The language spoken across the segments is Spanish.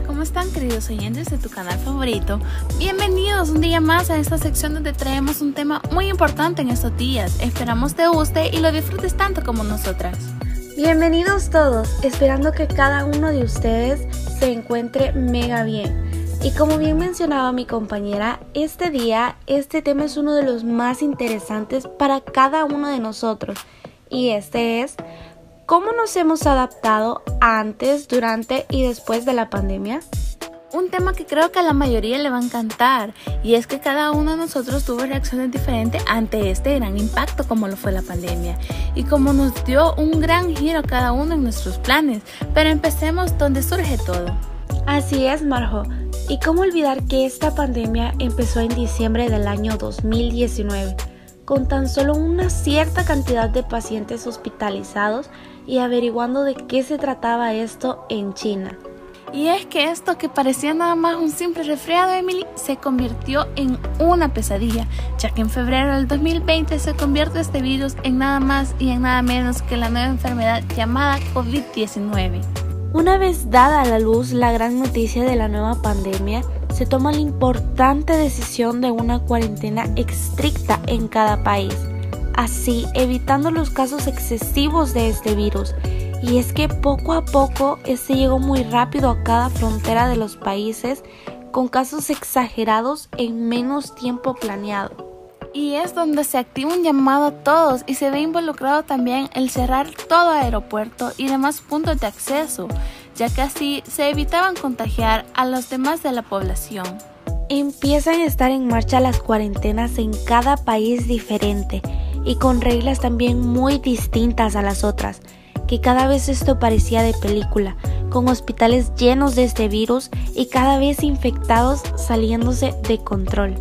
¿Cómo están queridos oyentes de tu canal favorito? Bienvenidos un día más a esta sección donde traemos un tema muy importante en estos días. Esperamos te guste y lo disfrutes tanto como nosotras. Bienvenidos todos, esperando que cada uno de ustedes se encuentre mega bien. Y como bien mencionaba mi compañera, este día este tema es uno de los más interesantes para cada uno de nosotros. Y este es ¿Cómo nos hemos adaptado antes, durante y después de la pandemia? Un tema que creo que a la mayoría le va a encantar y es que cada uno de nosotros tuvo reacciones diferentes ante este gran impacto como lo fue la pandemia y como nos dio un gran giro cada uno en nuestros planes. Pero empecemos donde surge todo. Así es, Marjo. Y cómo olvidar que esta pandemia empezó en diciembre del año 2019 con tan solo una cierta cantidad de pacientes hospitalizados y averiguando de qué se trataba esto en China. Y es que esto que parecía nada más un simple resfriado, Emily, se convirtió en una pesadilla, ya que en febrero del 2020 se convierte este virus en nada más y en nada menos que la nueva enfermedad llamada COVID-19. Una vez dada a la luz la gran noticia de la nueva pandemia, se toma la importante decisión de una cuarentena estricta en cada país así evitando los casos excesivos de este virus. Y es que poco a poco este llegó muy rápido a cada frontera de los países con casos exagerados en menos tiempo planeado. Y es donde se activa un llamado a todos y se ve involucrado también el cerrar todo aeropuerto y demás puntos de acceso, ya que así se evitaban contagiar a los demás de la población. Empiezan a estar en marcha las cuarentenas en cada país diferente y con reglas también muy distintas a las otras, que cada vez esto parecía de película, con hospitales llenos de este virus y cada vez infectados saliéndose de control.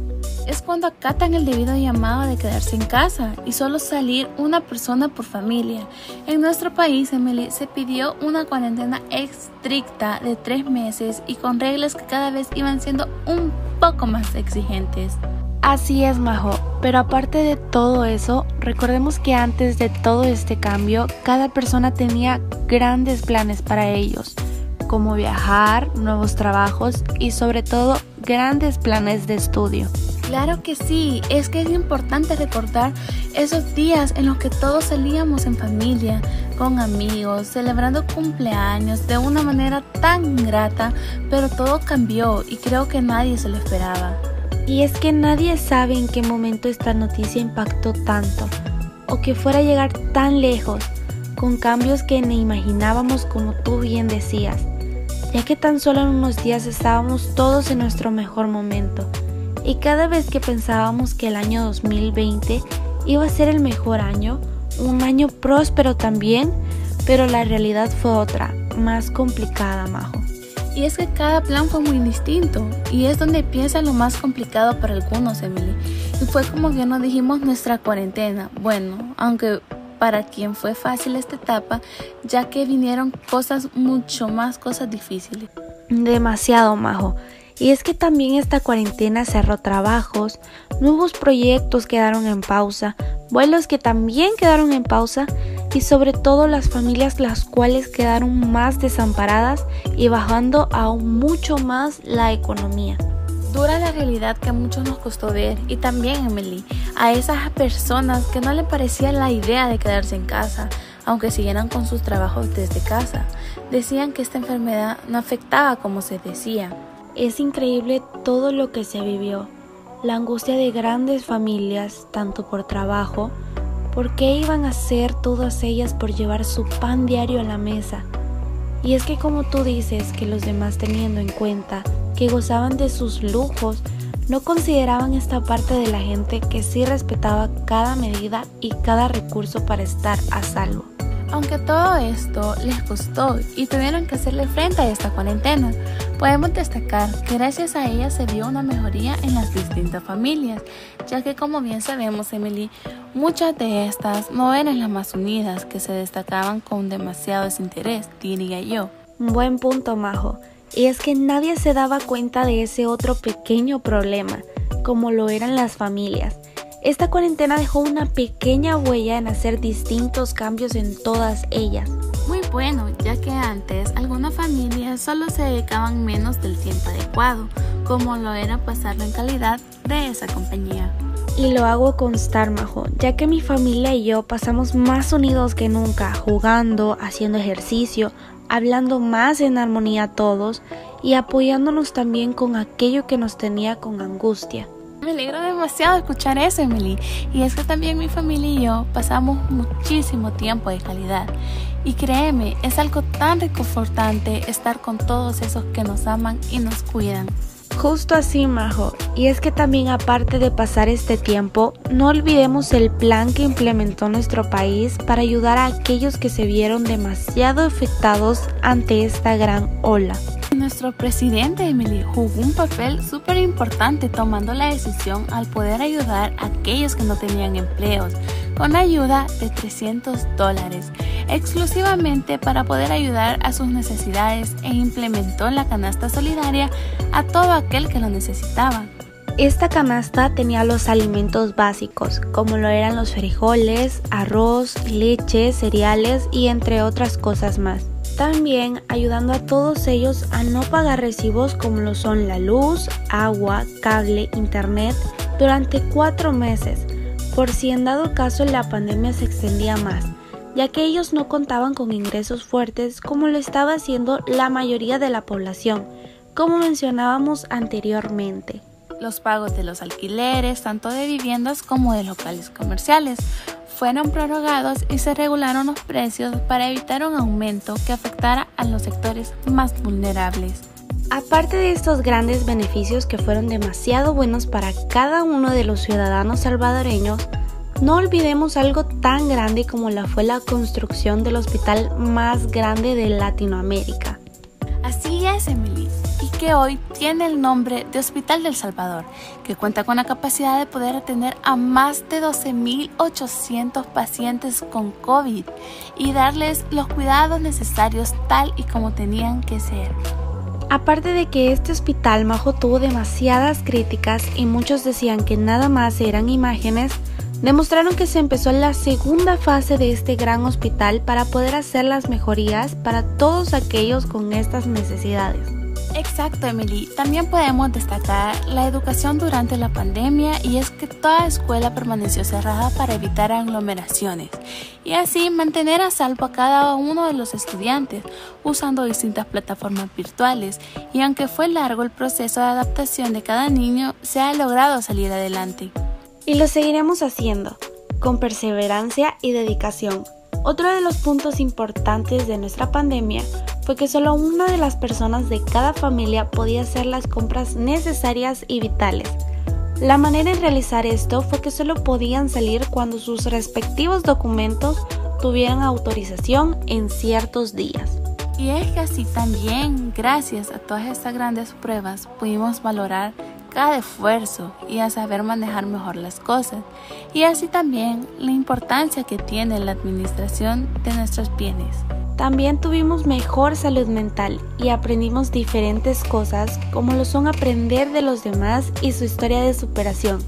Es cuando acatan el debido llamado de quedarse en casa y solo salir una persona por familia. En nuestro país, Emily, se pidió una cuarentena estricta de tres meses y con reglas que cada vez iban siendo un poco más exigentes. Así es, Majo, pero aparte de todo eso, recordemos que antes de todo este cambio, cada persona tenía grandes planes para ellos, como viajar, nuevos trabajos y sobre todo grandes planes de estudio. Claro que sí, es que es importante recordar esos días en los que todos salíamos en familia, con amigos, celebrando cumpleaños de una manera tan grata, pero todo cambió y creo que nadie se lo esperaba. Y es que nadie sabe en qué momento esta noticia impactó tanto o que fuera a llegar tan lejos, con cambios que ni imaginábamos como tú bien decías, ya que tan solo en unos días estábamos todos en nuestro mejor momento. Y cada vez que pensábamos que el año 2020 iba a ser el mejor año, un año próspero también, pero la realidad fue otra, más complicada, Majo. Y es que cada plan fue muy distinto y es donde piensa lo más complicado para algunos, Emily. Y fue como que nos dijimos nuestra cuarentena. Bueno, aunque para quien fue fácil esta etapa, ya que vinieron cosas mucho más cosas difíciles. Demasiado, Majo. Y es que también esta cuarentena cerró trabajos, nuevos proyectos quedaron en pausa, vuelos que también quedaron en pausa y sobre todo las familias las cuales quedaron más desamparadas y bajando aún mucho más la economía. Dura la realidad que a muchos nos costó ver y también Emily, a esas personas que no le parecía la idea de quedarse en casa, aunque siguieran con sus trabajos desde casa. Decían que esta enfermedad no afectaba como se decía. Es increíble todo lo que se vivió, la angustia de grandes familias, tanto por trabajo, ¿Por qué iban a hacer todas ellas por llevar su pan diario a la mesa? Y es que como tú dices que los demás teniendo en cuenta que gozaban de sus lujos, no consideraban esta parte de la gente que sí respetaba cada medida y cada recurso para estar a salvo. Aunque todo esto les costó y tuvieron que hacerle frente a esta cuarentena, podemos destacar que gracias a ella se vio una mejoría en las distintas familias, ya que como bien sabemos, Emily, muchas de estas no eran las más unidas que se destacaban con demasiado desinterés, diría yo. Buen punto, Majo. Y es que nadie se daba cuenta de ese otro pequeño problema, como lo eran las familias esta cuarentena dejó una pequeña huella en hacer distintos cambios en todas ellas. Muy Bueno, ya que antes algunas familias solo se dedicaban menos del tiempo adecuado, como lo era pasarlo en calidad de esa compañía. Y lo hago constar, Majo, ya que mi familia y yo pasamos más unidos que nunca, jugando, haciendo ejercicio, hablando más en armonía todos y apoyándonos también con aquello que nos tenía con angustia. Me alegra demasiado escuchar eso, Emily. Y es que también mi familia y yo pasamos muchísimo tiempo de calidad. Y créeme, es algo tan reconfortante estar con todos esos que nos aman y nos cuidan. Justo así, Majo. Y es que también aparte de pasar este tiempo, no olvidemos el plan que implementó nuestro país para ayudar a aquellos que se vieron demasiado afectados ante esta gran ola. Nuestro presidente Emily jugó un papel súper importante tomando la decisión al poder ayudar a aquellos que no tenían empleos con ayuda de 300 dólares exclusivamente para poder ayudar a sus necesidades e implementó la canasta solidaria a todo aquel que lo necesitaba. Esta canasta tenía los alimentos básicos, como lo eran los frijoles, arroz, leche, cereales y entre otras cosas más. También ayudando a todos ellos a no pagar recibos como lo son la luz, agua, cable, internet durante cuatro meses, por si en dado caso la pandemia se extendía más, ya que ellos no contaban con ingresos fuertes como lo estaba haciendo la mayoría de la población, como mencionábamos anteriormente. Los pagos de los alquileres, tanto de viviendas como de locales comerciales, fueron prorrogados y se regularon los precios para evitar un aumento que afectara a los sectores más vulnerables. Aparte de estos grandes beneficios que fueron demasiado buenos para cada uno de los ciudadanos salvadoreños, no olvidemos algo tan grande como la fue la construcción del hospital más grande de Latinoamérica. Así es, Emily que hoy tiene el nombre de Hospital del Salvador, que cuenta con la capacidad de poder atender a más de 12.800 pacientes con COVID y darles los cuidados necesarios tal y como tenían que ser. Aparte de que este hospital Majo tuvo demasiadas críticas y muchos decían que nada más eran imágenes, demostraron que se empezó la segunda fase de este gran hospital para poder hacer las mejorías para todos aquellos con estas necesidades. Exacto, Emily. También podemos destacar la educación durante la pandemia y es que toda escuela permaneció cerrada para evitar aglomeraciones y así mantener a salvo a cada uno de los estudiantes usando distintas plataformas virtuales y aunque fue largo el proceso de adaptación de cada niño, se ha logrado salir adelante. Y lo seguiremos haciendo, con perseverancia y dedicación. Otro de los puntos importantes de nuestra pandemia fue que solo una de las personas de cada familia podía hacer las compras necesarias y vitales. La manera en realizar esto fue que solo podían salir cuando sus respectivos documentos tuvieran autorización en ciertos días. Y es que así también, gracias a todas estas grandes pruebas, pudimos valorar cada esfuerzo y a saber manejar mejor las cosas. Y así también la importancia que tiene la administración de nuestros bienes. También tuvimos mejor salud mental y aprendimos diferentes cosas como lo son aprender de los demás y su historia de superación.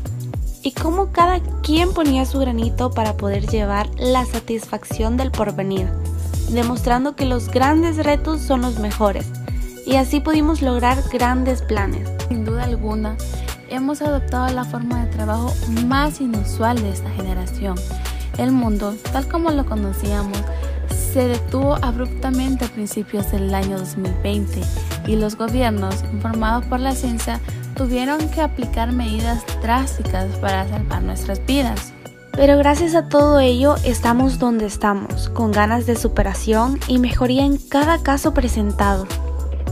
Y cómo cada quien ponía su granito para poder llevar la satisfacción del porvenir, demostrando que los grandes retos son los mejores. Y así pudimos lograr grandes planes. Sin duda alguna, hemos adoptado la forma de trabajo más inusual de esta generación. El mundo, tal como lo conocíamos, se detuvo abruptamente a principios del año 2020 y los gobiernos, informados por la ciencia, tuvieron que aplicar medidas drásticas para salvar nuestras vidas. Pero gracias a todo ello estamos donde estamos, con ganas de superación y mejoría en cada caso presentado.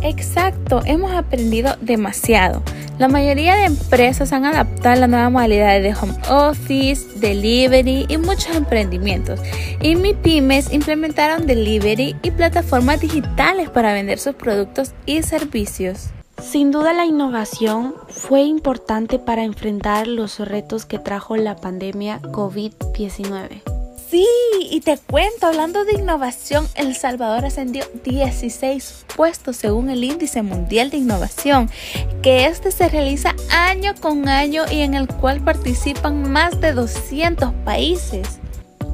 Exacto, hemos aprendido demasiado. La mayoría de empresas han adaptado la nueva modalidad de home office, delivery y muchos emprendimientos. Y mi pymes implementaron delivery y plataformas digitales para vender sus productos y servicios. Sin duda la innovación fue importante para enfrentar los retos que trajo la pandemia COVID-19. Sí, y te cuento, hablando de innovación, El Salvador ascendió 16 puestos según el Índice Mundial de Innovación, que este se realiza año con año y en el cual participan más de 200 países.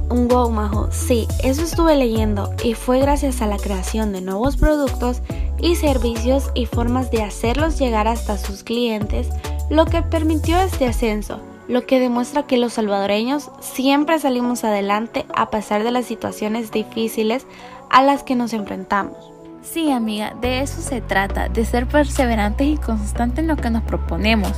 Wow, Majo, sí, eso estuve leyendo y fue gracias a la creación de nuevos productos y servicios y formas de hacerlos llegar hasta sus clientes lo que permitió este ascenso, lo que demuestra que los salvadoreños siempre salimos adelante a pesar de las situaciones difíciles a las que nos enfrentamos. Sí, amiga, de eso se trata, de ser perseverantes y constantes en lo que nos proponemos.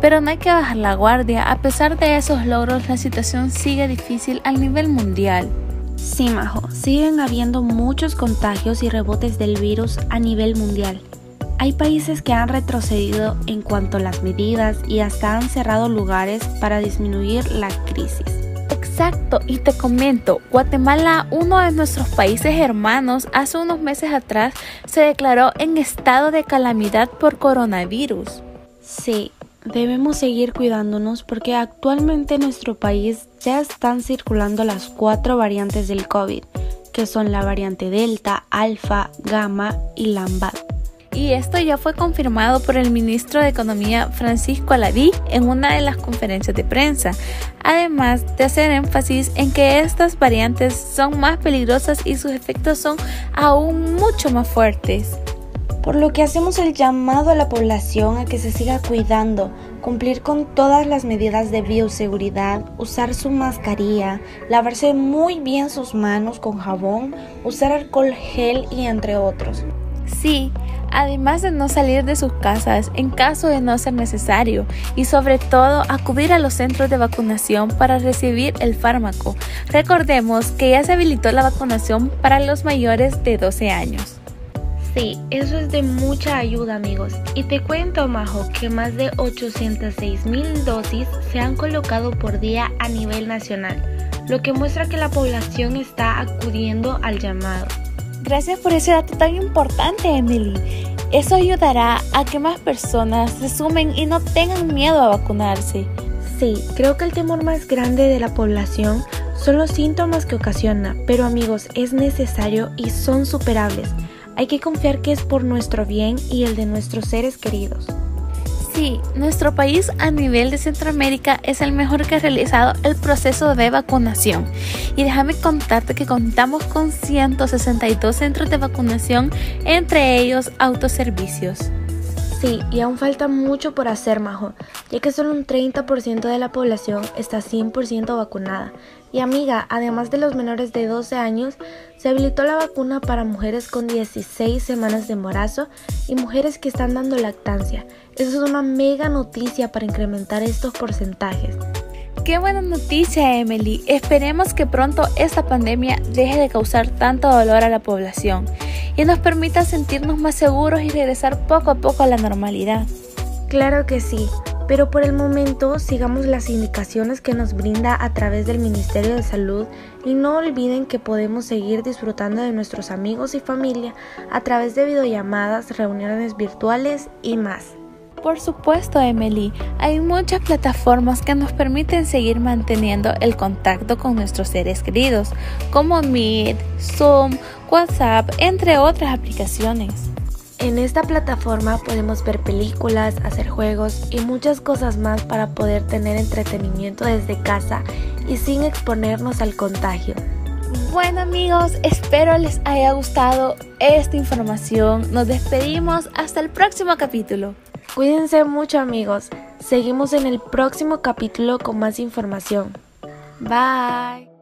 Pero no hay que bajar la guardia, a pesar de esos logros la situación sigue difícil al nivel mundial. Sí, Majo, siguen habiendo muchos contagios y rebotes del virus a nivel mundial. Hay países que han retrocedido en cuanto a las medidas y hasta han cerrado lugares para disminuir la crisis. Exacto, y te comento, Guatemala, uno de nuestros países hermanos, hace unos meses atrás se declaró en estado de calamidad por coronavirus. Sí, debemos seguir cuidándonos porque actualmente en nuestro país ya están circulando las cuatro variantes del COVID, que son la variante Delta, Alfa, Gamma y Lambda y esto ya fue confirmado por el ministro de Economía Francisco Aladí en una de las conferencias de prensa, además de hacer énfasis en que estas variantes son más peligrosas y sus efectos son aún mucho más fuertes. Por lo que hacemos el llamado a la población a que se siga cuidando, cumplir con todas las medidas de bioseguridad, usar su mascarilla, lavarse muy bien sus manos con jabón, usar alcohol gel y entre otros. Sí, además de no salir de sus casas en caso de no ser necesario y sobre todo acudir a los centros de vacunación para recibir el fármaco. Recordemos que ya se habilitó la vacunación para los mayores de 12 años. Sí, eso es de mucha ayuda amigos. Y te cuento, Majo, que más de 806 mil dosis se han colocado por día a nivel nacional, lo que muestra que la población está acudiendo al llamado. Gracias por ese dato tan importante, Emily. Eso ayudará a que más personas se sumen y no tengan miedo a vacunarse. Sí, creo que el temor más grande de la población son los síntomas que ocasiona, pero amigos, es necesario y son superables. Hay que confiar que es por nuestro bien y el de nuestros seres queridos. Sí, nuestro país a nivel de Centroamérica es el mejor que ha realizado el proceso de vacunación. Y déjame contarte que contamos con 162 centros de vacunación, entre ellos autoservicios. Sí, y aún falta mucho por hacer, Majo, ya que solo un 30% de la población está 100% vacunada. Y amiga, además de los menores de 12 años, se habilitó la vacuna para mujeres con 16 semanas de embarazo y mujeres que están dando lactancia. Eso es una mega noticia para incrementar estos porcentajes. Qué buena noticia, Emily. Esperemos que pronto esta pandemia deje de causar tanto dolor a la población y nos permita sentirnos más seguros y regresar poco a poco a la normalidad. Claro que sí, pero por el momento sigamos las indicaciones que nos brinda a través del Ministerio de Salud y no olviden que podemos seguir disfrutando de nuestros amigos y familia a través de videollamadas, reuniones virtuales y más. Por supuesto, Emily, hay muchas plataformas que nos permiten seguir manteniendo el contacto con nuestros seres queridos, como Meet, Zoom, WhatsApp, entre otras aplicaciones. En esta plataforma podemos ver películas, hacer juegos y muchas cosas más para poder tener entretenimiento desde casa y sin exponernos al contagio. Bueno amigos, espero les haya gustado esta información. Nos despedimos hasta el próximo capítulo. Cuídense mucho amigos. Seguimos en el próximo capítulo con más información. Bye.